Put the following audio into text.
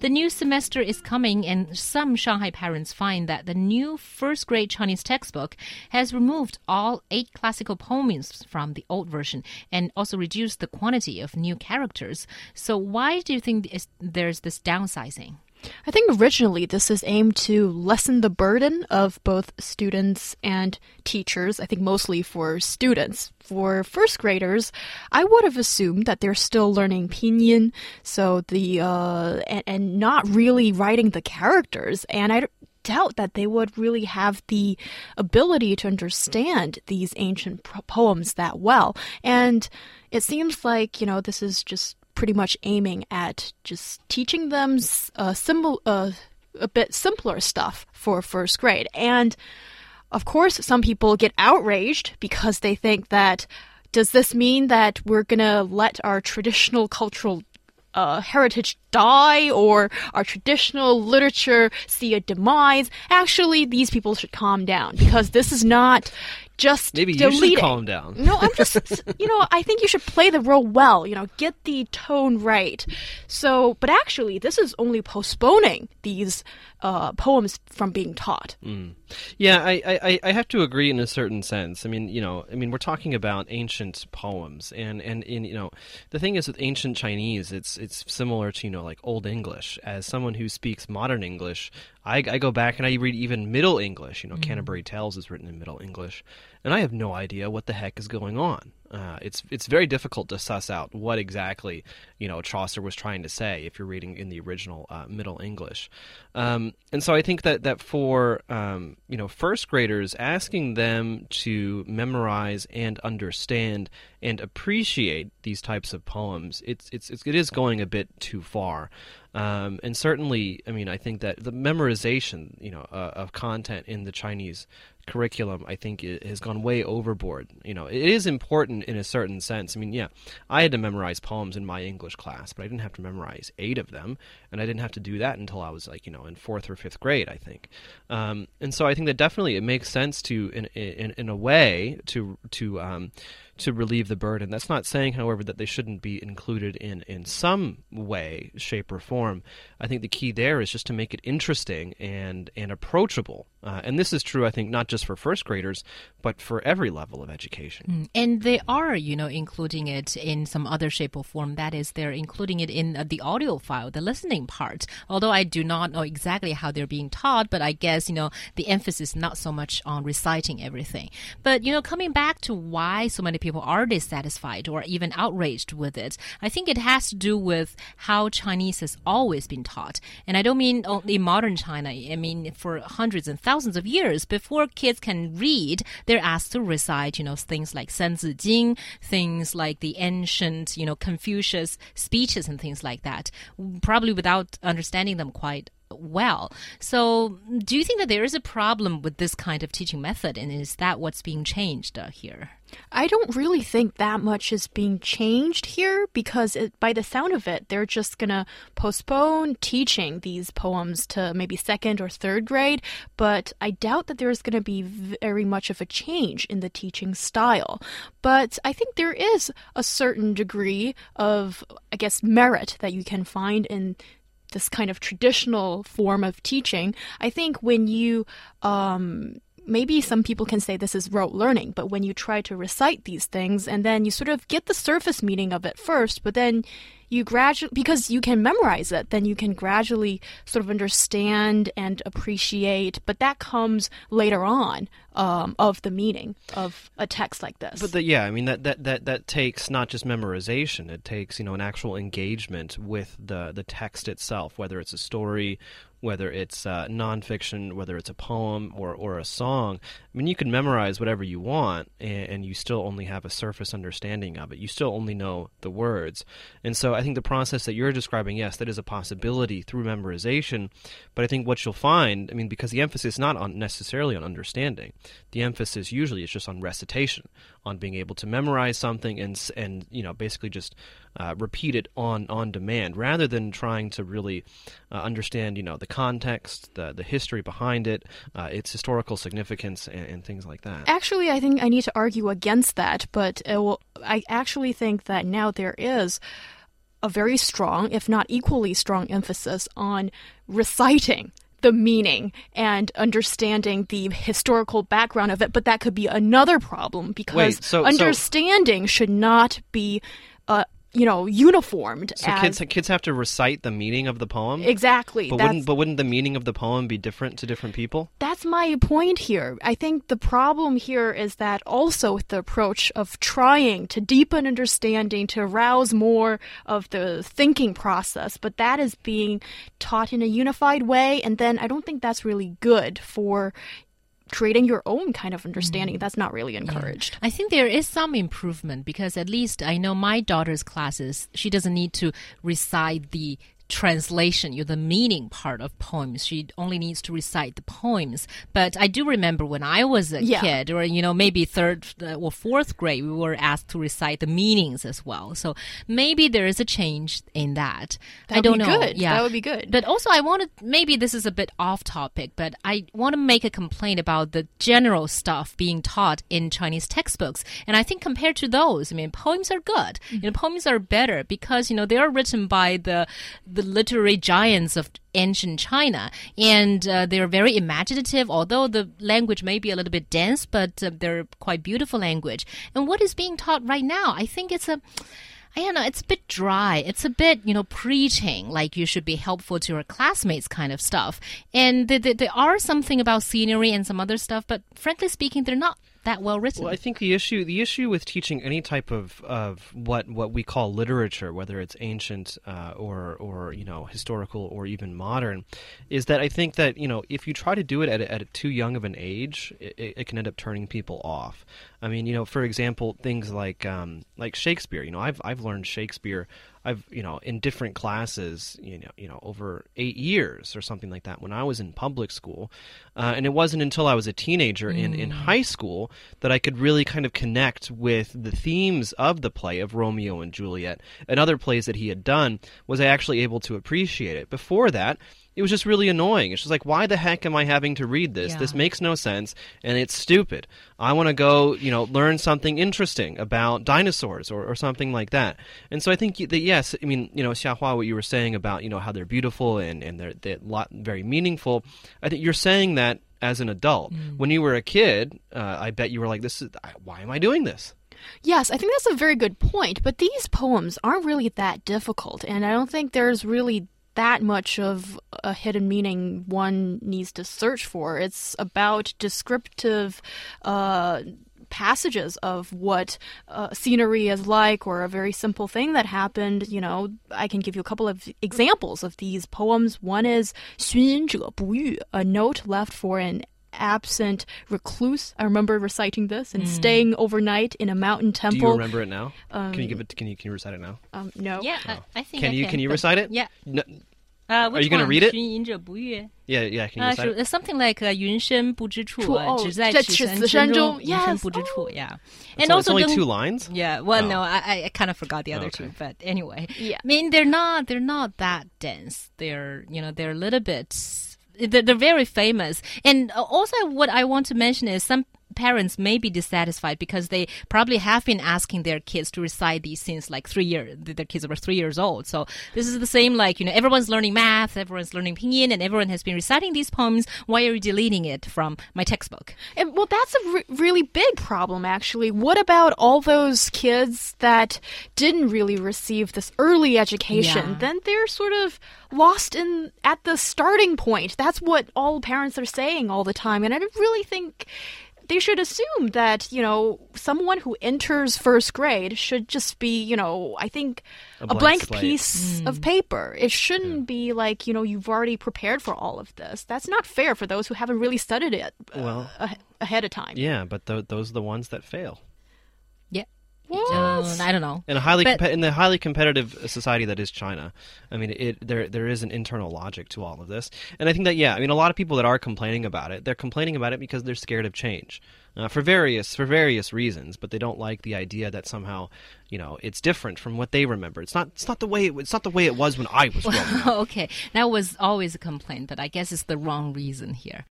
The new semester is coming, and some Shanghai parents find that the new first grade Chinese textbook has removed all eight classical poems from the old version and also reduced the quantity of new characters. So, why do you think there's this downsizing? I think originally this is aimed to lessen the burden of both students and teachers. I think mostly for students. For first graders, I would have assumed that they're still learning pinyin, so the uh, and, and not really writing the characters. And I doubt that they would really have the ability to understand these ancient poems that well. And it seems like, you know, this is just pretty much aiming at just teaching them uh, symbol, uh, a bit simpler stuff for first grade. And of course, some people get outraged because they think that does this mean that we're going to let our traditional cultural uh, heritage die or our traditional literature see a demise? Actually, these people should calm down because this is not just maybe you should calm down. No, I'm just you know I think you should play the role well. You know, get the tone right. So, but actually, this is only postponing these uh, poems from being taught. Mm. Yeah, I, I, I have to agree in a certain sense. I mean, you know, I mean, we're talking about ancient poems, and and in you know, the thing is with ancient Chinese, it's it's similar to you know like Old English. As someone who speaks modern English, I, I go back and I read even Middle English. You know, mm. Canterbury Tales is written in Middle English, and I have no idea what the heck is going on. Uh, it's it's very difficult to suss out what exactly you know Chaucer was trying to say if you're reading in the original uh, Middle English, um, and so I think that that for um, you know first graders, asking them to memorize and understand and appreciate these types of poems, it's it's, it's it is going a bit too far. Um, and certainly, I mean, I think that the memorization, you know, uh, of content in the Chinese curriculum, I think, has gone way overboard. You know, it is important in a certain sense. I mean, yeah, I had to memorize poems in my English class, but I didn't have to memorize eight of them, and I didn't have to do that until I was like, you know, in fourth or fifth grade, I think. Um, and so I think that definitely it makes sense to, in in, in a way, to to um, to relieve the burden. That's not saying, however, that they shouldn't be included in, in some way, shape, or form. I think the key there is just to make it interesting and, and approachable. Uh, and this is true, I think, not just for first graders, but for every level of education. Mm. And they are, you know, including it in some other shape or form. That is, they're including it in uh, the audio file, the listening part. Although I do not know exactly how they're being taught, but I guess, you know, the emphasis is not so much on reciting everything. But, you know, coming back to why so many people people are dissatisfied or even outraged with it. I think it has to do with how Chinese has always been taught. And I don't mean only modern China. I mean, for hundreds and thousands of years, before kids can read, they're asked to recite, you know, things like San Jing, things like the ancient, you know, Confucius speeches and things like that, probably without understanding them quite well. So, do you think that there is a problem with this kind of teaching method, and is that what's being changed uh, here? I don't really think that much is being changed here because, it, by the sound of it, they're just gonna postpone teaching these poems to maybe second or third grade. But I doubt that there's gonna be very much of a change in the teaching style. But I think there is a certain degree of, I guess, merit that you can find in this kind of traditional form of teaching, I think when you um, maybe some people can say this is rote learning, but when you try to recite these things and then you sort of get the surface meaning of it first, but then you gradually, because you can memorize it, then you can gradually sort of understand and appreciate, but that comes later on um, of the meaning of a text like this. But the, yeah, I mean that, that that that takes not just memorization; it takes you know an actual engagement with the the text itself, whether it's a story whether it's uh, nonfiction, whether it's a poem or, or a song. I mean, you can memorize whatever you want, and, and, you still only have a surface understanding of it. You still only know the words. And so I think the process that you're describing, yes, that is a possibility through memorization. But I think what you'll find, I mean, because the emphasis is not on necessarily on understanding, the emphasis usually is just on recitation, on being able to memorize something and, and you know, basically just uh, repeat it on on demand rather than trying to really uh, understand you know the context the the history behind it uh, its historical significance and, and, things like that actually i think i need to argue against that but will, i actually think that now there is a very strong, if not equally strong, emphasis on reciting the meaning and understanding the historical background of it. But that could be another problem because Wait, so- so- understanding should not be. Uh, you know, uniformed So as kids kids have to recite the meaning of the poem. exactly. But that's wouldn't but wouldn't the meaning of the poem be different to different people? that's my point here. I think the problem here is that also with the approach of trying to deepen understanding, to arouse more of the thinking process, but that is being taught in a unified way, and then I don't think that's really good for creating your own kind of understanding. Mm. That's not really encouraged. I think there is some improvement because at least I know my daughter's classes, she doesn't need to recite the translation, you know, the meaning part of poems. She only needs to recite the poems. But I do remember when I was a Yeah. kid, or you know, maybe third uh, or fourth grade, we were asked to recite the meanings as well. So maybe there is a change in that. That I don't be know. good. Yeah, That would be good. But also, I want to maybe this is a bit off topic, but I want to make a complaint about the general stuff being taught in Chinese textbooks. And I think compared to those, I mean, poems are good. You know, poems are better because you know they are written by the the literary giants of ancient China, and uh, they're very imaginative. Although the language may be a little bit dense, but uh, they're quite beautiful language. And what is being taught right now, I think it's a I don't know, it's a bit dry. It's a bit, you know, preaching, like you should be helpful to your classmates kind of stuff. And th- th- there are something about scenery and some other stuff, but frankly speaking, they're not that well written. Well, I think the issue the issue with teaching any type of, of what what we call literature, whether it's ancient uh, or or you know historical or even modern, is that I think that you know if you try to do it at a, at too young of an age, it, it can end up turning people off. I mean, you know, for example, things like um, like Shakespeare. You know, I've I've learned Shakespeare. I've you know in different classes. You know, you know over eight years or something like that when I was in public school, uh, and it wasn't until I was a teenager in in high school that I could really kind of connect with the themes of the play of Romeo and Juliet and other plays that he had done. Was I actually able to appreciate it? Before that. It was just really annoying. It's just like, why the heck am I having to read this? This makes no sense, and it's stupid. I want to go, you know, learn something interesting about dinosaurs or, or something like that. And so I think that yes, I mean, you know, Xiaohua, what you were saying about, you know, how they're beautiful and and they're they're lot very meaningful. I think you're saying that as an adult. When you were a kid, uh, I bet you were like, this is why am I doing this? Yes, I think that's a very good point. But these poems aren't really that difficult, and I don't think there's really that much of a hidden meaning one needs to search for. It's about descriptive. Uh, passages of what uh, scenery is like or a very simple thing that happened you know i can give you a couple of examples of these poems one is 寻隐者不遇 a note left for an absent recluse. I remember reciting this and mm. staying overnight in a mountain temple. Do you remember it now? Um, can you um, give it? Can you can you recite it now? Um, no. Yeah, no. I, I, think. Can I you can, can you recite it? Yeah. No, uh, Are you going to read it? 寻隐者不遇. Yeah, yeah. Can you uh, recite it? Something like uh, 云深不知处, uh, oh, 只在此山中, yes. Yeah. Oh. And so also only two lines. Yeah. Well, oh. no, I, I kind of forgot the other okay. two, but anyway. Yeah. I mean, they're not they're not that dense. They're you know they're a little bit they're, they're very famous. And also, what I want to mention is some parents may be dissatisfied because they probably have been asking their kids to recite these since like three years. Their kids were three years old. So this is the same, like, you know, everyone's learning math, everyone's learning pinyin, and everyone has been reciting these poems. Why are you deleting it from my textbook? And, well, that's a re- really big problem, actually. What about all those kids that didn't really receive this early education? Yeah. Then they're sort of lost in at the starting point. That's what all parents are saying all the time, and I don't really think they should assume that you know someone who enters first grade should just be you know I think A a blank blank, slate. piece of paper. It shouldn't be like you know you've already prepared for all of this. That's not fair for those who haven't really studied it uh, Well, ahead of time. Yeah, but th- those are the ones that fail. Yeah. What? Uh, I don't know. In a highly But- compe- in the highly competitive society that is China, I mean, it there there is an internal logic to all of this, and I think that yeah, I mean, a lot of people that are complaining about it, they're complaining about it because they're scared of change, uh, for various for various reasons, but they don't like the idea that somehow, you know, it's different from what they remember. It's not it's not the way it, it's not the way it was when I was growing up. okay, that was always a complaint, but I guess it's the wrong reason here.